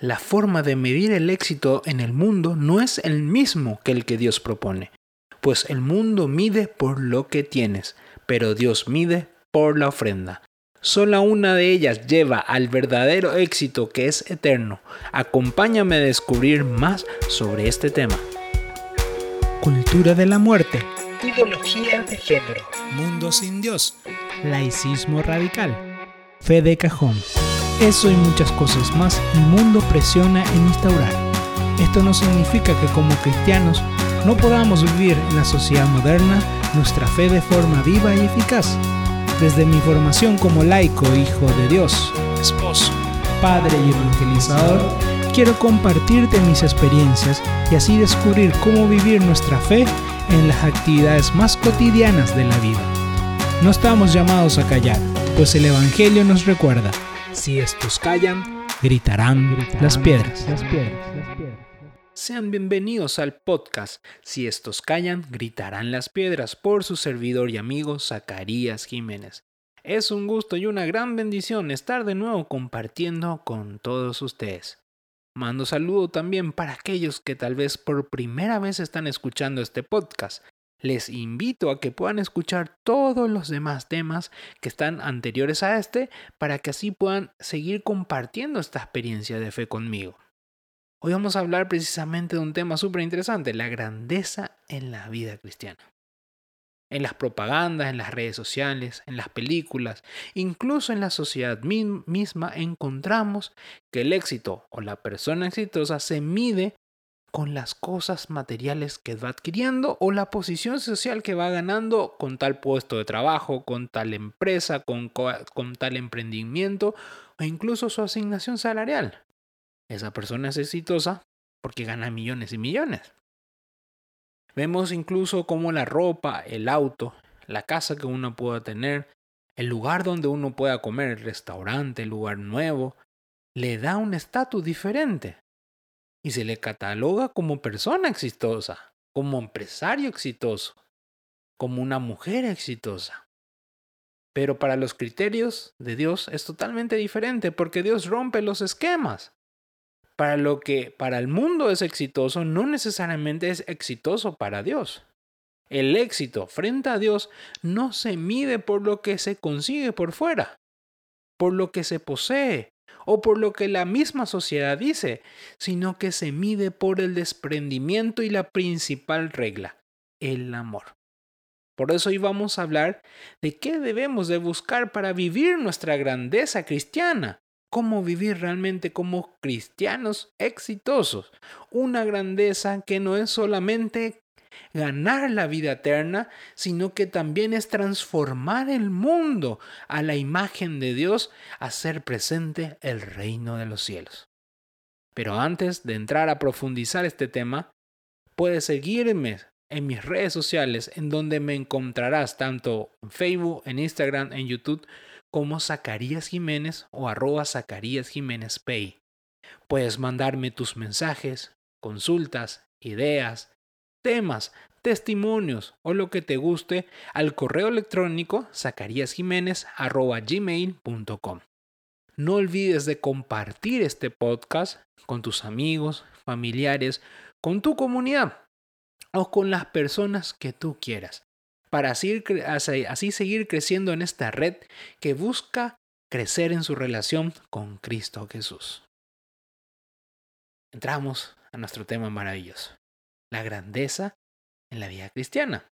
la forma de medir el éxito en el mundo no es el mismo que el que Dios propone, pues el mundo mide por lo que tienes, pero Dios mide por la ofrenda. Sola una de ellas lleva al verdadero éxito que es eterno. Acompáñame a descubrir más sobre este tema. Cultura de la muerte. Ideología de género. Mundo sin Dios. Laicismo radical. Fe de cajón. Eso y muchas cosas más el mundo presiona en instaurar. Esto no significa que como cristianos no podamos vivir en la sociedad moderna nuestra fe de forma viva y eficaz. Desde mi formación como laico, hijo de Dios, esposo, padre y evangelizador, quiero compartirte mis experiencias y así descubrir cómo vivir nuestra fe en las actividades más cotidianas de la vida. No estamos llamados a callar, pues el Evangelio nos recuerda, si estos callan, gritarán, las, piedras. Sean bienvenidos al podcast Si estos callan, gritarán las piedras por su servidor y amigo Zacarías Jiménez. Es un gusto y una gran bendición estar de nuevo compartiendo con todos ustedes. Mando saludo también para aquellos que tal vez por primera vez están escuchando este podcast les invito a que puedan escuchar todos los demás temas que están anteriores a este para que así puedan seguir compartiendo esta experiencia de fe conmigo. Hoy vamos a hablar precisamente de un tema súper interesante, la grandeza en la vida cristiana. En las propagandas, en las redes sociales, en las películas, incluso en la sociedad misma encontramos que el éxito o la persona exitosa se mide con las cosas materiales que va adquiriendo o la posición social que va ganando con tal puesto de trabajo, con tal empresa, con, tal emprendimiento o incluso su asignación salarial. Esa persona es exitosa porque gana millones y millones. Vemos incluso cómo la ropa, el auto, la casa que uno pueda tener, el lugar donde uno pueda comer, el restaurante, el lugar nuevo, le da un estatus diferente y se le cataloga como persona exitosa, como empresario exitoso, como una mujer exitosa. Pero para los criterios de Dios es totalmente diferente porque Dios rompe los esquemas. Para lo que para el mundo es exitoso no necesariamente es exitoso para Dios. El éxito frente a Dios no se mide por lo que se consigue por fuera, por lo que se posee, o por lo que la misma sociedad dice, sino que se mide por el desprendimiento y la principal regla, el amor. Por eso hoy vamos a hablar de qué debemos de buscar para vivir nuestra grandeza cristiana, cómo vivir realmente como cristianos exitosos, una grandeza que no es solamente ganar la vida eterna, sino que también es transformar el mundo a la imagen de Dios, hacer presente el reino de los cielos. Pero antes de entrar a profundizar este tema, puedes seguirme en mis redes sociales, en donde me encontrarás tanto en Facebook, en Instagram, en YouTube, como Zacarías Jiménez o arroba Zacarías Jiménez Pay. Puedes mandarme tus mensajes, consultas, ideas, temas, testimonios o lo que te guste al correo electrónico zacariasjiménez.gmail.com. No olvides de compartir este podcast con tus amigos, familiares, con tu comunidad o con las personas que tú quieras, para así seguir creciendo en esta red que busca crecer en su relación con Cristo Jesús. Entramos a nuestro tema maravilloso la grandeza en la vida cristiana.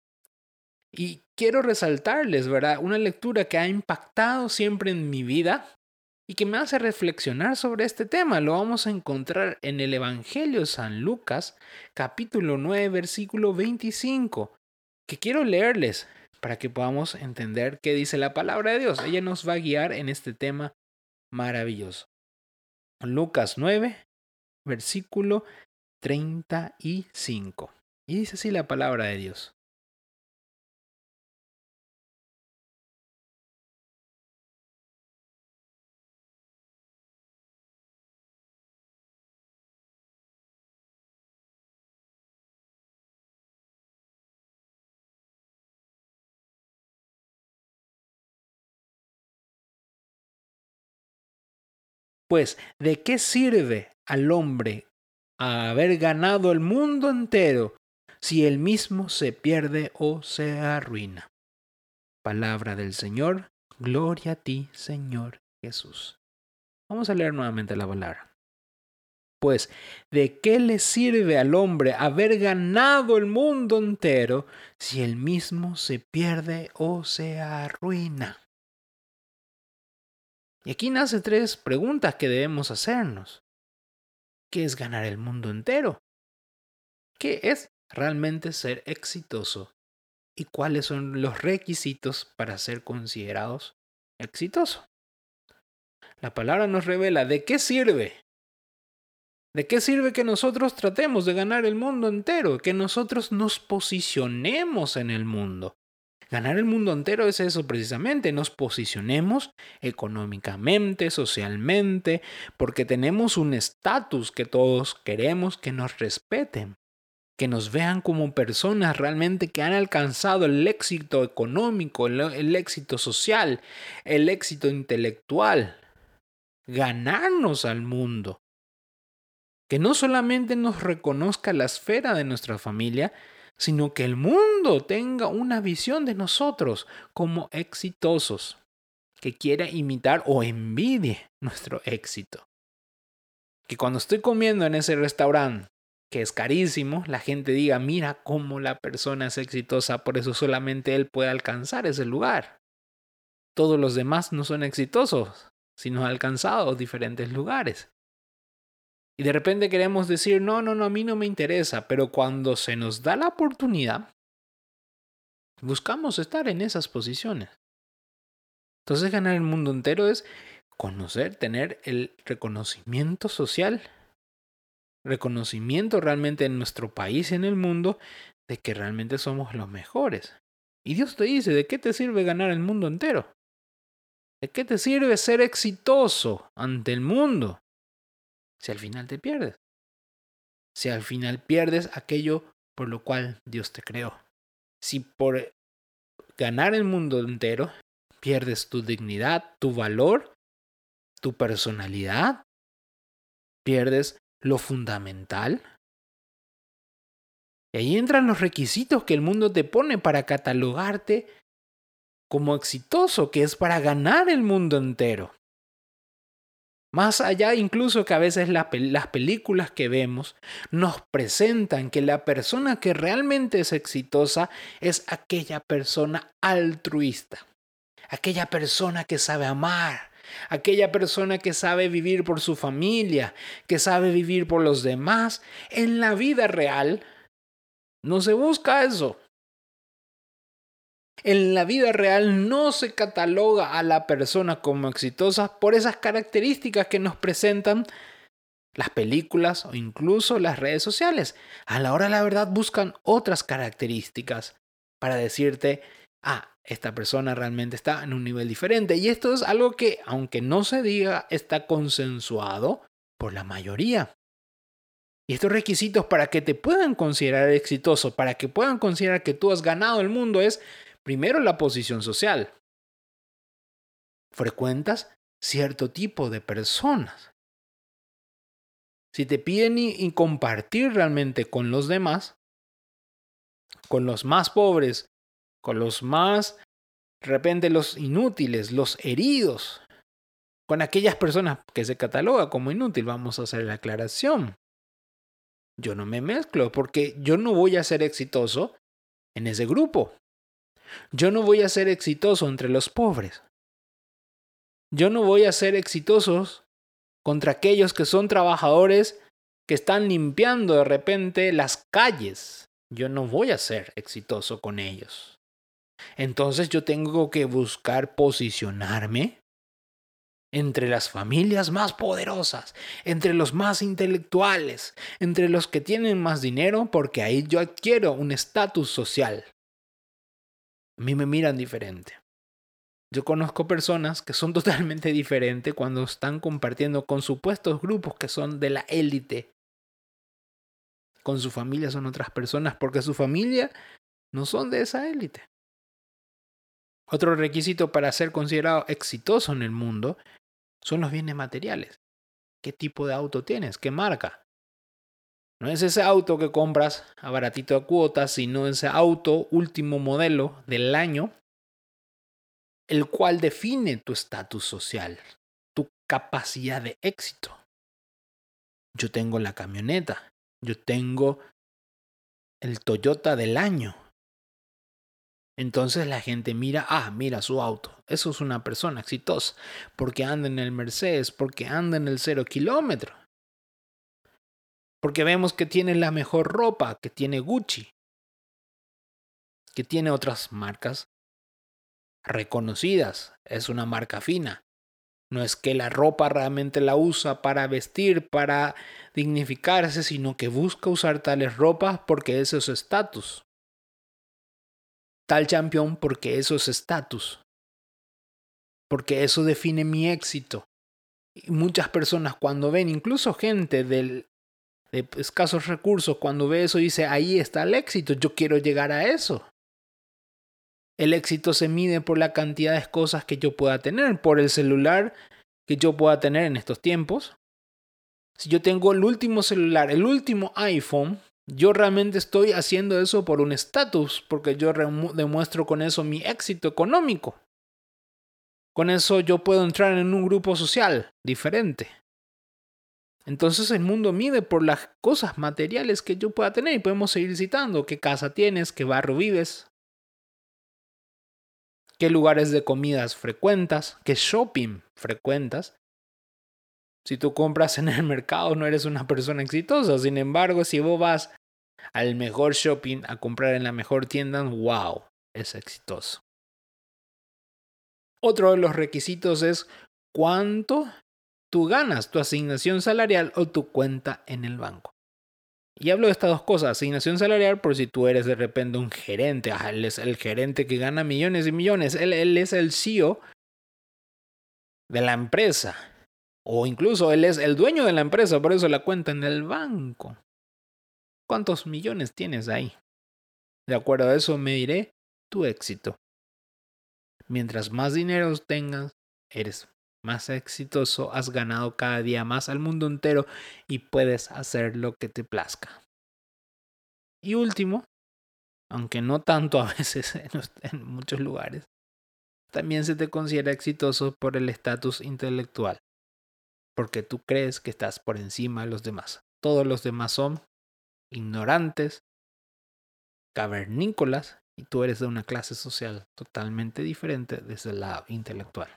Y quiero resaltarles, ¿verdad? Una lectura que ha impactado siempre en mi vida y que me hace reflexionar sobre este tema. Lo vamos a encontrar en el Evangelio de San Lucas, capítulo 9, versículo 25, que quiero leerles para que podamos entender qué dice la palabra de Dios. Ella nos va a guiar en este tema maravilloso. Lucas 9, versículo 35. Y dice así la palabra de Dios. Pues, ¿de qué sirve al hombre a haber ganado el mundo entero si él mismo se pierde o se arruina? Palabra del Señor, gloria a ti, Señor Jesús. Vamos a leer nuevamente la palabra. Pues, ¿de qué le sirve al hombre haber ganado el mundo entero si él mismo se pierde o se arruina? Y aquí nace tres preguntas que debemos hacernos. ¿Qué es ganar el mundo entero? ¿Qué es realmente ser exitoso? ¿Y cuáles son los requisitos para ser considerados exitosos? La palabra nos revela de qué sirve ¿De qué sirve que nosotros tratemos de ganar el mundo entero? Que nosotros nos posicionemos en el mundo. Ganar el mundo entero es eso precisamente, nos posicionemos económicamente, socialmente, porque tenemos un estatus que todos queremos que nos respeten, que nos vean como personas realmente que han alcanzado el éxito económico, el, éxito social, el éxito intelectual. Ganarnos al mundo que no solamente nos reconozca la esfera de nuestra familia, sino que el mundo tenga una visión de nosotros como exitosos, que quiera imitar o envidie nuestro éxito. Que cuando estoy comiendo en ese restaurante, que es carísimo, la gente diga, mira cómo la persona es exitosa, por eso solamente él puede alcanzar ese lugar. Todos los demás no son exitosos, sino han alcanzado diferentes lugares. Y de repente queremos decir, no, no, no, a mí no me interesa, pero cuando se nos da la oportunidad, buscamos estar en esas posiciones. Entonces ganar el mundo entero es conocer, tener el reconocimiento social, reconocimiento realmente en nuestro país y en el mundo de que realmente somos los mejores. Y Dios te dice, ¿de qué te sirve ganar el mundo entero? ¿De qué te sirve ser exitoso ante el mundo? Si al final te pierdes. Si al final pierdes aquello por lo cual Dios te creó. Si por ganar el mundo entero pierdes tu dignidad, tu valor, tu personalidad, pierdes lo fundamental. Y ahí entran los requisitos que el mundo te pone para catalogarte como exitoso, que es para ganar el mundo entero. Más allá incluso que a veces las películas que vemos nos presentan que la persona que realmente es exitosa es aquella persona altruista, aquella persona que sabe amar, aquella persona que sabe vivir por su familia, que sabe vivir por los demás. En la vida real no se busca eso. En la vida real no se cataloga a la persona como exitosa por esas características que nos presentan las películas o incluso las redes sociales. A la hora de la verdad buscan otras características para decirte, ah, esta persona realmente está en un nivel diferente. Y esto es algo que, aunque no se diga, está consensuado por la mayoría. Y estos requisitos para que te puedan considerar exitoso, para que puedan considerar que tú has ganado el mundo es Primero, la posición social. Frecuentas cierto tipo de personas. Si te piden y, compartir realmente con los demás, con los más pobres, con los más, de repente los inútiles, los heridos, con aquellas personas que se cataloga como inútil, vamos a hacer la aclaración. Yo no me mezclo porque yo no voy a ser exitoso en ese grupo. Yo no voy a ser exitoso entre los pobres. Yo no voy a ser exitosos contra aquellos que son trabajadores que están limpiando de repente las calles. Yo no voy a ser exitoso con ellos. Entonces yo tengo que buscar posicionarme entre las familias más poderosas, entre los más intelectuales, entre los que tienen más dinero, porque ahí yo adquiero un estatus social. A mí me miran diferente. Yo conozco personas que son totalmente diferentes cuando están compartiendo con supuestos grupos que son de la élite. Con su familia son otras personas porque su familia no son de esa élite. Otro requisito para ser considerado exitoso en el mundo son los bienes materiales. qué tipo de auto tienes, qué marca. No es ese auto que compras a baratito de cuotas, sino ese auto último modelo del año, el cual define tu estatus social, tu capacidad de éxito. Yo tengo la camioneta, yo tengo el Toyota del año. Entonces la gente mira, ah, mira su auto. Eso es una persona exitosa, porque anda en el Mercedes, porque anda en el cero kilómetro. Porque vemos que tiene la mejor ropa, que tiene Gucci, que tiene otras marcas reconocidas, es una marca fina. No es que la ropa realmente la usa para vestir, para dignificarse, sino que busca usar tales ropas porque eso es estatus. Tal campeón porque eso es estatus. Porque eso define mi éxito. Y muchas personas cuando ven, incluso gente del de escasos recursos, cuando ve eso dice, ahí está el éxito, yo quiero llegar a eso. El éxito se mide por la cantidad de cosas que yo pueda tener, por el celular que yo pueda tener en estos tiempos. Si yo tengo el último celular, el último iPhone, yo realmente estoy haciendo eso por un estatus, porque yo demuestro con eso mi éxito económico. Con eso yo puedo entrar en un grupo social diferente. Entonces el mundo mide por las cosas materiales que yo pueda tener y podemos seguir citando qué casa tienes, qué barrio vives, qué lugares de comidas frecuentas, qué shopping frecuentas. Si tú compras en el mercado no eres una persona exitosa, sin embargo si vos vas al mejor shopping a comprar en la mejor tienda, wow, es exitoso. Otro de los requisitos es cuánto tú ganas tu asignación salarial o tu cuenta en el banco. Y hablo de estas dos cosas, asignación salarial por si tú eres de repente un gerente, ah, él es el gerente que gana millones y millones, él, él es el CEO de la empresa, o incluso él es el dueño de la empresa, por eso la cuenta en el banco. ¿Cuántos millones tienes ahí? De acuerdo a eso me diré tu éxito. Mientras más dinero tengas, eres más exitoso, has ganado cada día más al mundo entero y puedes hacer lo que te plazca. Y último, aunque no tanto a veces en, muchos lugares, también se te considera exitoso por el estatus intelectual, porque tú crees que estás por encima de los demás. Todos los demás son ignorantes, cavernícolas, y tú eres de una clase social totalmente diferente desde el lado intelectual.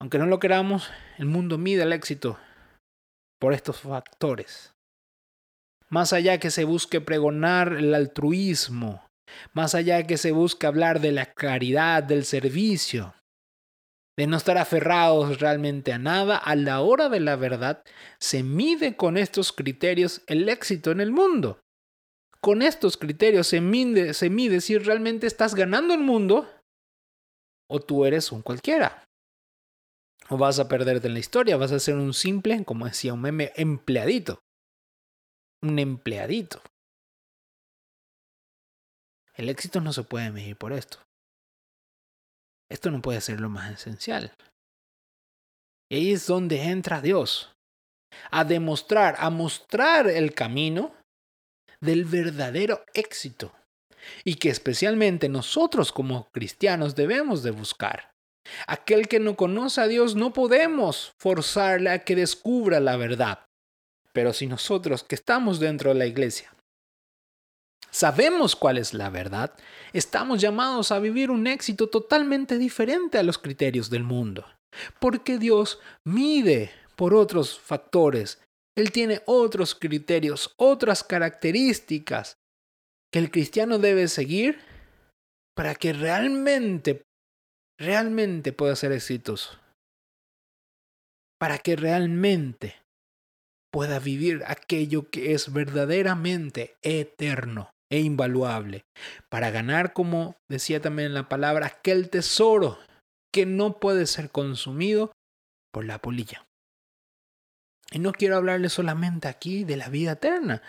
Aunque no lo queramos, el mundo mide el éxito por estos factores. Más allá que se busque pregonar el altruismo, más allá que se busque hablar de la caridad, del servicio, de no estar aferrados realmente a nada, a la hora de la verdad se mide con estos criterios el éxito en el mundo. Con estos criterios se mide, se mide si realmente estás ganando el mundo o tú eres un cualquiera vas a perderte en la historia, vas a ser un simple, como decía un meme, empleadito. Un empleadito. El éxito no se puede medir por esto. Esto no puede ser lo más esencial. Y ahí es donde entra Dios. A demostrar, a mostrar el camino del verdadero éxito. Y que especialmente nosotros como cristianos debemos de buscar. Aquel que no conoce a Dios no podemos forzarle a que descubra la verdad. Pero si nosotros que estamos dentro de la iglesia sabemos cuál es la verdad, estamos llamados a vivir un éxito totalmente diferente a los criterios del mundo. Porque Dios mide por otros factores. Él tiene otros criterios, otras características que el cristiano debe seguir para que realmente realmente pueda ser exitoso. Para que realmente pueda vivir aquello que es verdaderamente eterno e invaluable. Para ganar, como decía también la palabra, aquel tesoro que no puede ser consumido por la polilla. Y no quiero hablarle solamente aquí de la vida eterna,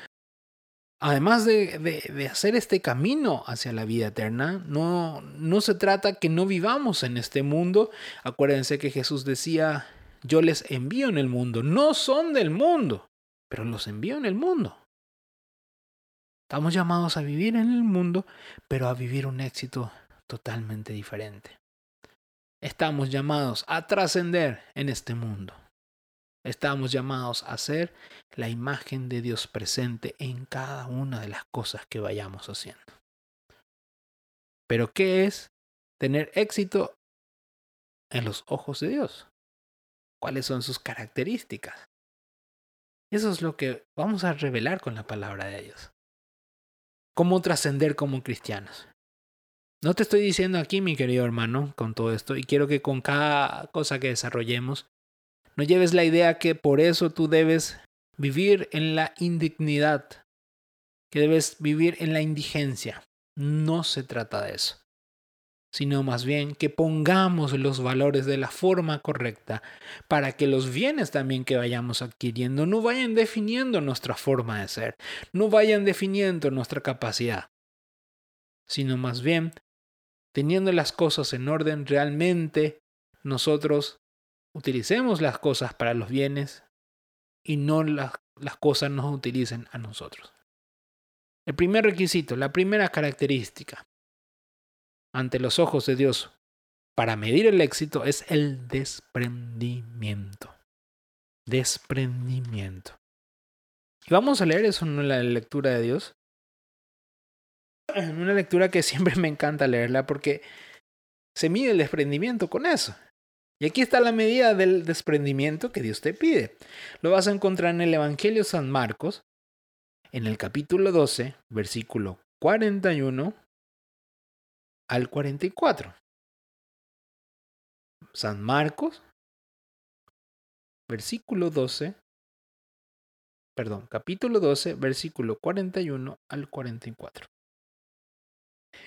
además de, hacer este camino hacia la vida eterna, no, no se trata que no vivamos en este mundo. Acuérdense que Jesús decía yo les envío en el mundo. No son del mundo, pero los envío en el mundo. Estamos llamados a vivir en el mundo, pero a vivir un éxito totalmente diferente. Estamos llamados a trascender en este mundo. Estamos llamados a ser la imagen de Dios presente en cada una de las cosas que vayamos haciendo. Pero ¿qué es tener éxito en los ojos de Dios? ¿Cuáles son sus características? Eso es lo que vamos a revelar con la palabra de Dios. ¿Cómo trascender como cristianos? No te estoy diciendo aquí, mi querido hermano, con todo esto, y quiero que con cada cosa que desarrollemos, no lleves la idea que por eso tú debes vivir en la indignidad, que debes vivir en la indigencia. No se trata de eso, sino más bien que pongamos los valores de la forma correcta para que los bienes también que vayamos adquiriendo no vayan definiendo nuestra forma de ser, no vayan definiendo nuestra capacidad, sino más bien teniendo las cosas en orden, realmente nosotros utilicemos las cosas para los bienes y no las, las cosas nos utilicen a nosotros. El primer requisito, la primera característica ante los ojos de Dios para medir el éxito es el desprendimiento. Desprendimiento. Y vamos a leer eso en la lectura de Dios una lectura que siempre me encanta leerla porque se mide el desprendimiento con eso. Y aquí está la medida del desprendimiento que Dios te pide. Lo vas a encontrar en el Evangelio San Marcos, en el capítulo 12, versículo 41 al 44. San Marcos, versículo 12, perdón, capítulo 12, versículo 41 al 44.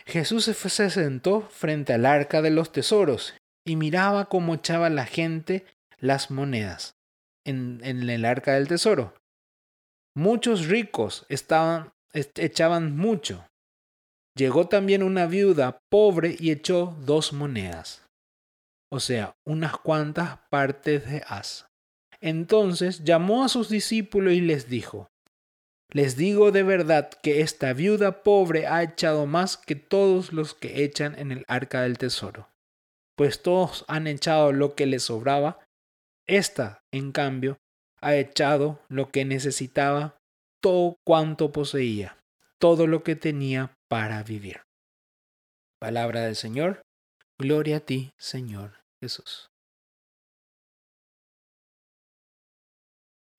Jesús se sentó frente al arca de los tesoros y miraba cómo echaba la gente las monedas en, el arca del tesoro. Muchos ricos estaban, echaban mucho. Llegó también una viuda pobre y echó dos monedas, o sea, unas cuantas partes de haz. Entonces llamó a sus discípulos y les dijo, les digo de verdad que esta viuda pobre ha echado más que todos los que echan en el arca del tesoro, pues todos han echado lo que les sobraba, esta, en cambio, ha echado lo que necesitaba, todo cuanto poseía, todo lo que tenía para vivir. Palabra del Señor, gloria a ti, Señor Jesús.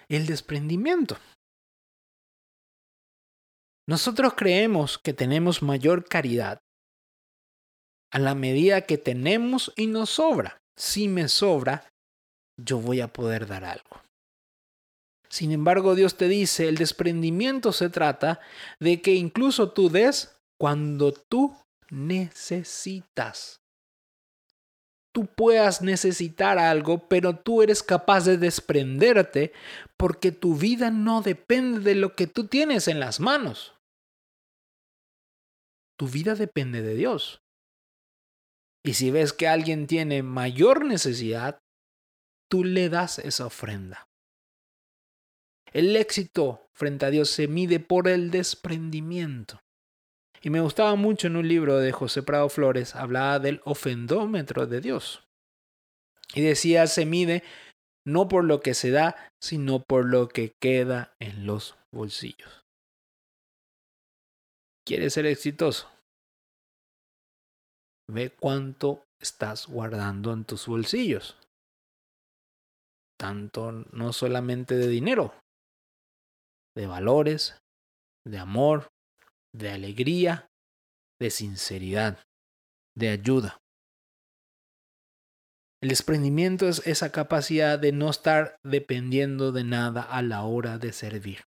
El desprendimiento. Nosotros creemos que tenemos mayor caridad a la medida que tenemos y nos sobra. Si me sobra, yo voy a poder dar algo. Sin embargo, Dios te dice, el desprendimiento se trata de que incluso tú des cuando tú necesitas. Tú puedas necesitar algo, pero tú eres capaz de desprenderte porque tu vida no depende de lo que tú tienes en las manos. Tu vida depende de Dios. Y si ves que alguien tiene mayor necesidad, tú le das esa ofrenda. El éxito frente a Dios se mide por el desprendimiento. Y me gustaba mucho en un libro de José Prado Flores, hablaba del ofendómetro de Dios. Y decía, se mide no por lo que se da, sino por lo que queda en los bolsillos. ¿Quieres ser exitoso? Ve cuánto estás guardando en tus bolsillos. Tanto no solamente de dinero, de valores, de amor, de alegría, de sinceridad, de ayuda. El desprendimiento es esa capacidad de no estar dependiendo de nada a la hora de servir.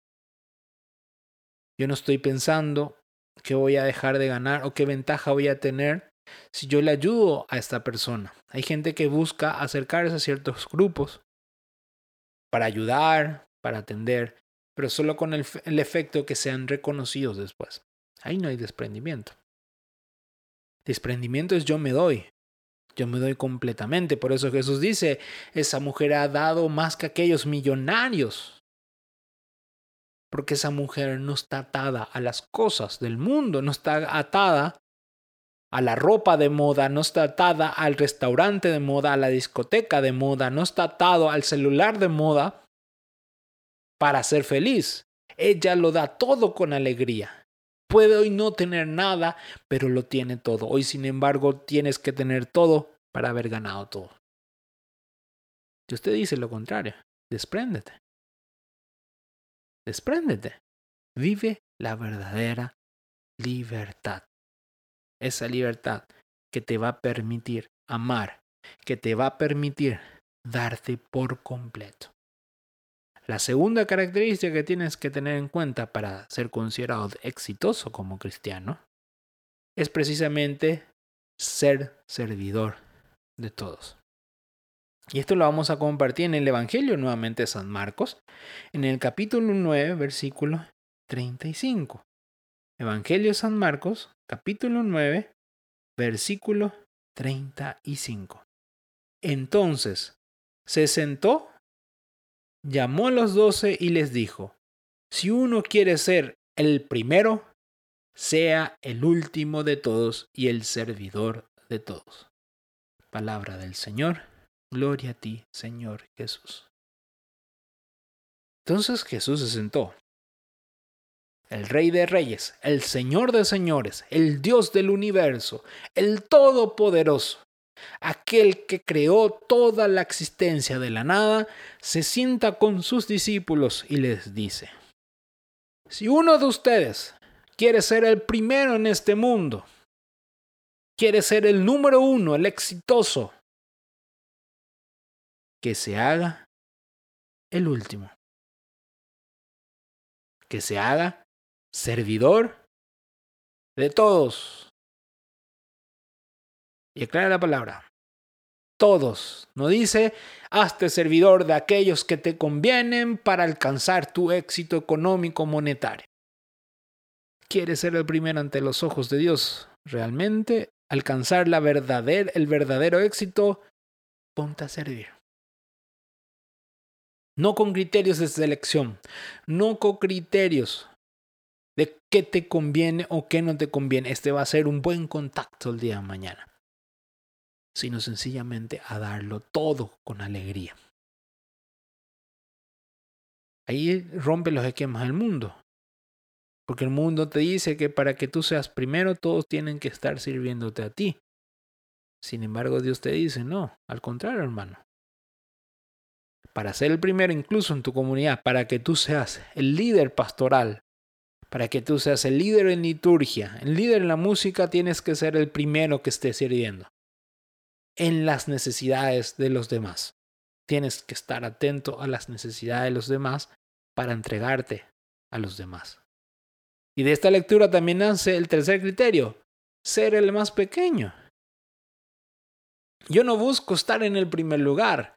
Yo no estoy pensando qué voy a dejar de ganar o qué ventaja voy a tener si yo le ayudo a esta persona. Hay gente que busca acercarse a ciertos grupos para ayudar, para atender, pero solo con el, el efecto que sean reconocidos después. Ahí no hay desprendimiento. Desprendimiento es yo me doy. Yo me doy completamente. Por eso Jesús dice, esa mujer ha dado más que aquellos millonarios. Porque esa mujer no está atada a las cosas del mundo, no está atada a la ropa de moda, no está atada al restaurante de moda, a la discoteca de moda, no está atado al celular de moda para ser feliz. Ella lo da todo con alegría. Puede hoy no tener nada, pero lo tiene todo. Hoy, sin embargo, tienes que tener todo para haber ganado todo. Si usted dice lo contrario, despréndete. Despréndete. Vive la verdadera libertad. Esa libertad que te va a permitir amar, que te va a permitir darte por completo. La segunda característica que tienes que tener en cuenta para ser considerado exitoso como cristiano es precisamente ser servidor de todos. Y esto lo vamos a compartir en el Evangelio nuevamente de San Marcos, en el capítulo 9, versículo 35. Evangelio de San Marcos, capítulo 9, versículo 35. Entonces se sentó llamó a los doce y les dijo, si uno quiere ser el primero, sea el último de todos y el servidor de todos. Palabra del Señor, gloria a ti, Señor Jesús. Entonces Jesús se sentó. El Rey de Reyes, el Señor de Señores, el Dios del universo, el Todopoderoso, aquel que creó toda la existencia de la nada, se sienta con sus discípulos y les dice, si uno de ustedes quiere ser el primero en este mundo, quiere ser el número uno, el exitoso, que se haga el último, que se haga servidor de todos. Y aclara la palabra. Todos. No dice, hazte servidor de aquellos que te convienen para alcanzar tu éxito económico monetario. ¿Quieres ser el primero ante los ojos de Dios? ¿Realmente alcanzar la el verdadero éxito? Ponte a servir. No con criterios de selección, no con criterios de qué te conviene o qué no te conviene. Este va a ser un buen contacto el día de mañana sino sencillamente a darlo todo con alegría. Ahí rompe los esquemas del mundo. Porque el mundo te dice que para que tú seas primero, todos tienen que estar sirviéndote a ti. Sin embargo, Dios te dice, no, al contrario, hermano. Para ser el primero incluso en tu comunidad, para que tú seas el líder pastoral, para que tú seas el líder en liturgia, el líder en la música, tienes que ser el primero que esté sirviendo en las necesidades de los demás. Tienes que estar atento a las necesidades de los demás para entregarte a los demás. Y de esta lectura también nace el tercer criterio, ser el más pequeño. Yo no busco estar en el primer lugar,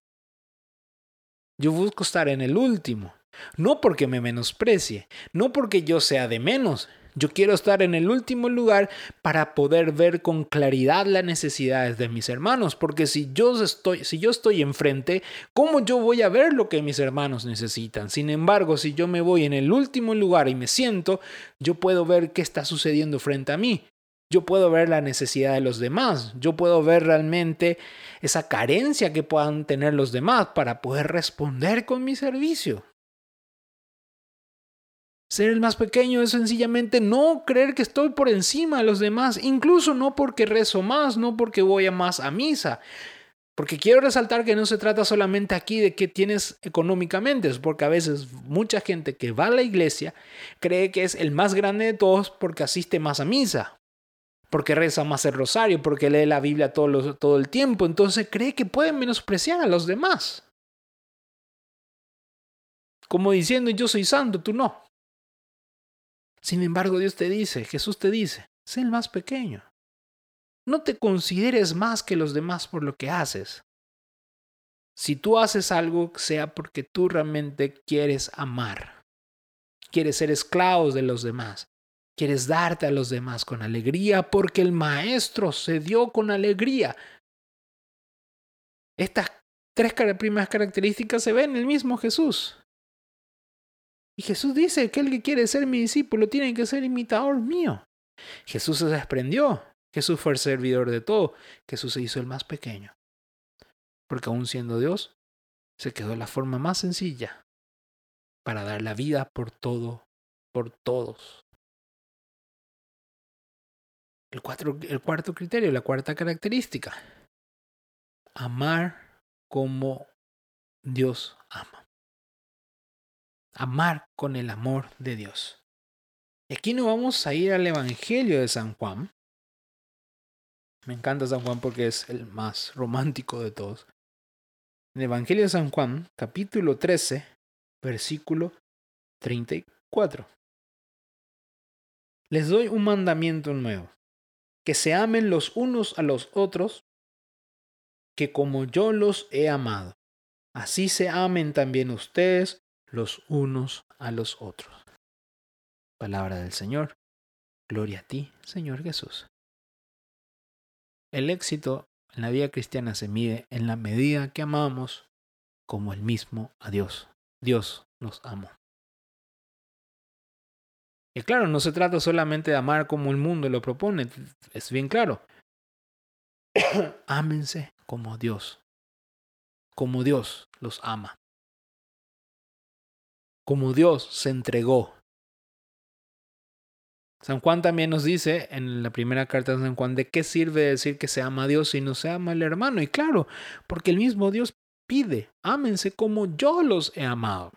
yo busco estar en el último. No porque me menosprecie, no porque yo sea de menos, yo quiero estar en el último lugar para poder ver con claridad las necesidades de mis hermanos, porque si yo estoy si yo estoy enfrente, ¿cómo yo voy a ver lo que mis hermanos necesitan? Sin embargo, si yo me voy en el último lugar y me siento, yo puedo ver qué está sucediendo frente a mí. Yo puedo ver la necesidad de los demás, yo puedo ver realmente esa carencia que puedan tener los demás para poder responder con mi servicio. Ser el más pequeño es sencillamente no creer que estoy por encima de los demás, incluso no porque rezo más, no porque voy a más a misa. Porque quiero resaltar que no se trata solamente aquí de qué tienes económicamente, es porque a veces mucha gente que va a la iglesia cree que es el más grande de todos porque asiste más a misa, porque reza más el rosario, porque lee la Biblia todo, todo el tiempo, entonces cree que puede menospreciar a los demás. Como diciendo, yo soy santo, tú no. Sin embargo, Dios te dice, Jesús te dice, sé el más pequeño. No te consideres más que los demás por lo que haces. Si tú haces algo, sea porque tú realmente quieres amar, quieres ser esclavos de los demás, quieres darte a los demás con alegría, porque el Maestro se dio con alegría. Estas tres primeras características se ven en el mismo Jesús. Y Jesús dice que el que quiere ser mi discípulo tiene que ser imitador mío. Jesús se desprendió. Jesús fue el servidor de todo. Jesús se hizo el más pequeño. Porque aún siendo Dios, se quedó la forma más sencilla para dar la vida por todo, por todos. El, el cuarto criterio, la cuarta característica. Amar como Dios ama. Amar con el amor de Dios. Aquí nos vamos a ir al Evangelio de San Juan. Me encanta San Juan porque es el más romántico de todos. En el Evangelio de San Juan, capítulo 13, versículo 34. Les doy un mandamiento nuevo, que se amen los unos a los otros, que como yo los he amado, así se amen también ustedes los unos a los otros. Palabra del Señor. Gloria a ti, Señor Jesús. El éxito en la vida cristiana se mide en la medida que amamos como el mismo a Dios. Dios nos amó. Y claro, no se trata solamente de amar como el mundo lo propone, es bien claro. Ámense como Dios, como Dios los ama, como Dios se entregó. San Juan también nos dice en la primera carta de San Juan de qué sirve decir que se ama a Dios si no se ama al hermano. Y claro, porque el mismo Dios pide, ámense como yo los he amado.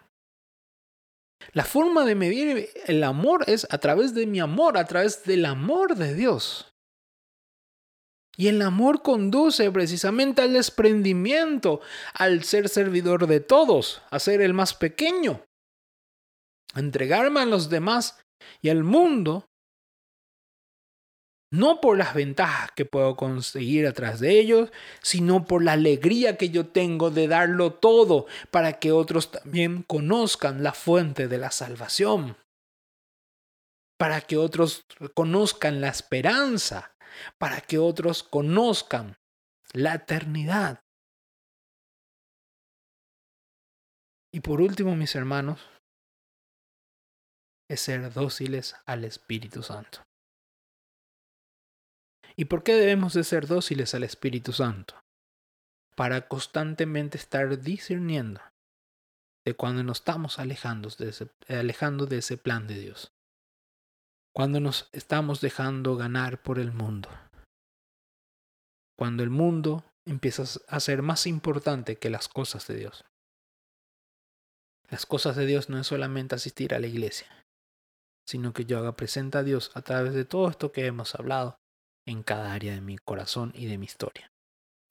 La forma de medir el amor es a través de mi amor, a través del amor de Dios. Y el amor conduce precisamente al desprendimiento, al ser servidor de todos, a ser el más pequeño, entregarme a los demás y al mundo no por las ventajas que puedo conseguir atrás de ellos, sino por la alegría que yo tengo de darlo todo para que otros también conozcan la fuente de la salvación, para que otros conozcan la esperanza, para que otros conozcan la eternidad. Y por último, mis hermanos, es ser dóciles al Espíritu Santo. ¿Y por qué debemos de ser dóciles al Espíritu Santo? Para constantemente estar discerniendo de cuando nos estamos alejando de, ese, alejando de ese plan de Dios. Cuando nos estamos dejando ganar por el mundo. Cuando el mundo empieza a ser más importante que las cosas de Dios. Las cosas de Dios no es solamente asistir a la iglesia, sino que yo haga presente a Dios a través de todo esto que hemos hablado en cada área de mi corazón y de mi historia.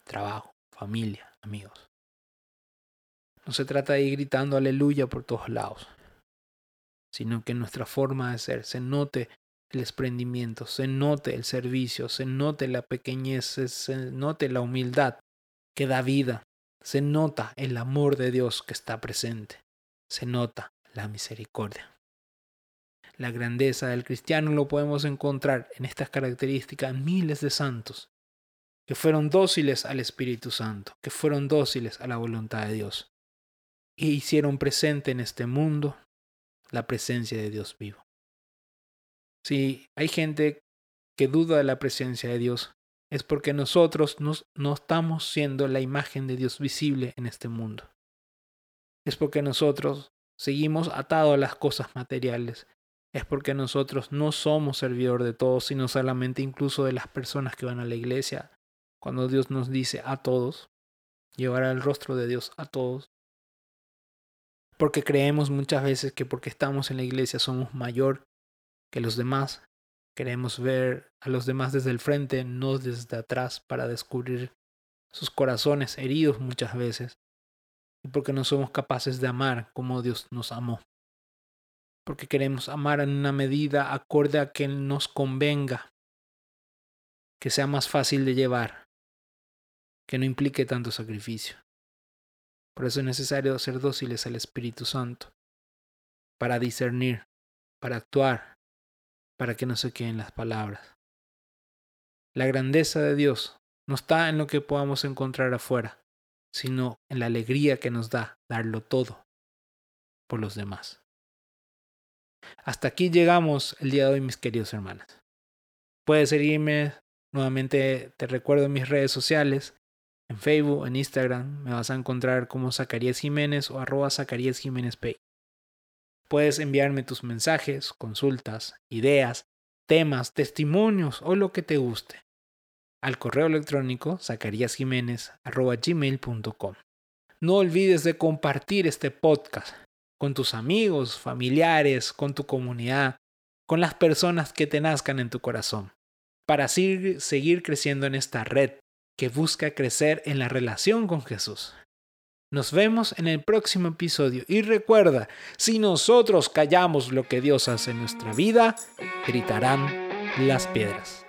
Trabajo, familia, amigos. No se trata de ir gritando aleluya por todos lados, sino que en nuestra forma de ser se note el desprendimiento, se note el servicio, se note la pequeñez, se note la humildad que da vida, se nota el amor de Dios que está presente, se nota la misericordia. La grandeza del cristiano lo podemos encontrar en estas características miles de santos que fueron dóciles al Espíritu Santo, que fueron dóciles a la voluntad de Dios y hicieron presente en este mundo la presencia de Dios vivo. Si hay gente que duda de la presencia de Dios, es porque nosotros no estamos siendo la imagen de Dios visible en este mundo. Es porque nosotros seguimos atados a las cosas materiales es porque nosotros no somos servidor de todos, sino solamente incluso de las personas que van a la iglesia. Cuando Dios nos dice a todos, llevar el rostro de Dios a todos. Porque creemos muchas veces que porque estamos en la iglesia somos mayor que los demás. Queremos ver a los demás desde el frente, no desde atrás, para descubrir sus corazones heridos muchas veces. Y porque no somos capaces de amar como Dios nos amó porque queremos amar en una medida acorde a que nos convenga, que sea más fácil de llevar, que no implique tanto sacrificio. Por eso es necesario ser dóciles al Espíritu Santo, para discernir, para actuar, para que no se queden las palabras. La grandeza de Dios no está en lo que podamos encontrar afuera, sino en la alegría que nos da darlo todo por los demás. Hasta aquí llegamos el día de hoy, mis queridos hermanos. Puedes seguirme, nuevamente te recuerdo en mis redes sociales, en Facebook, en Instagram, me vas a encontrar como Zacarías Jiménez o arroba Zacarías Jiménez Pay. Puedes enviarme tus mensajes, consultas, ideas, temas, testimonios o lo que te guste al correo electrónico gmail.com No olvides de compartir este podcast con tus amigos, familiares, con tu comunidad, con las personas que te nazcan en tu corazón, para seguir creciendo en esta red que busca crecer en la relación con Jesús. Nos vemos en el próximo episodio y recuerda, si nosotros callamos lo que Dios hace en nuestra vida, gritarán las piedras.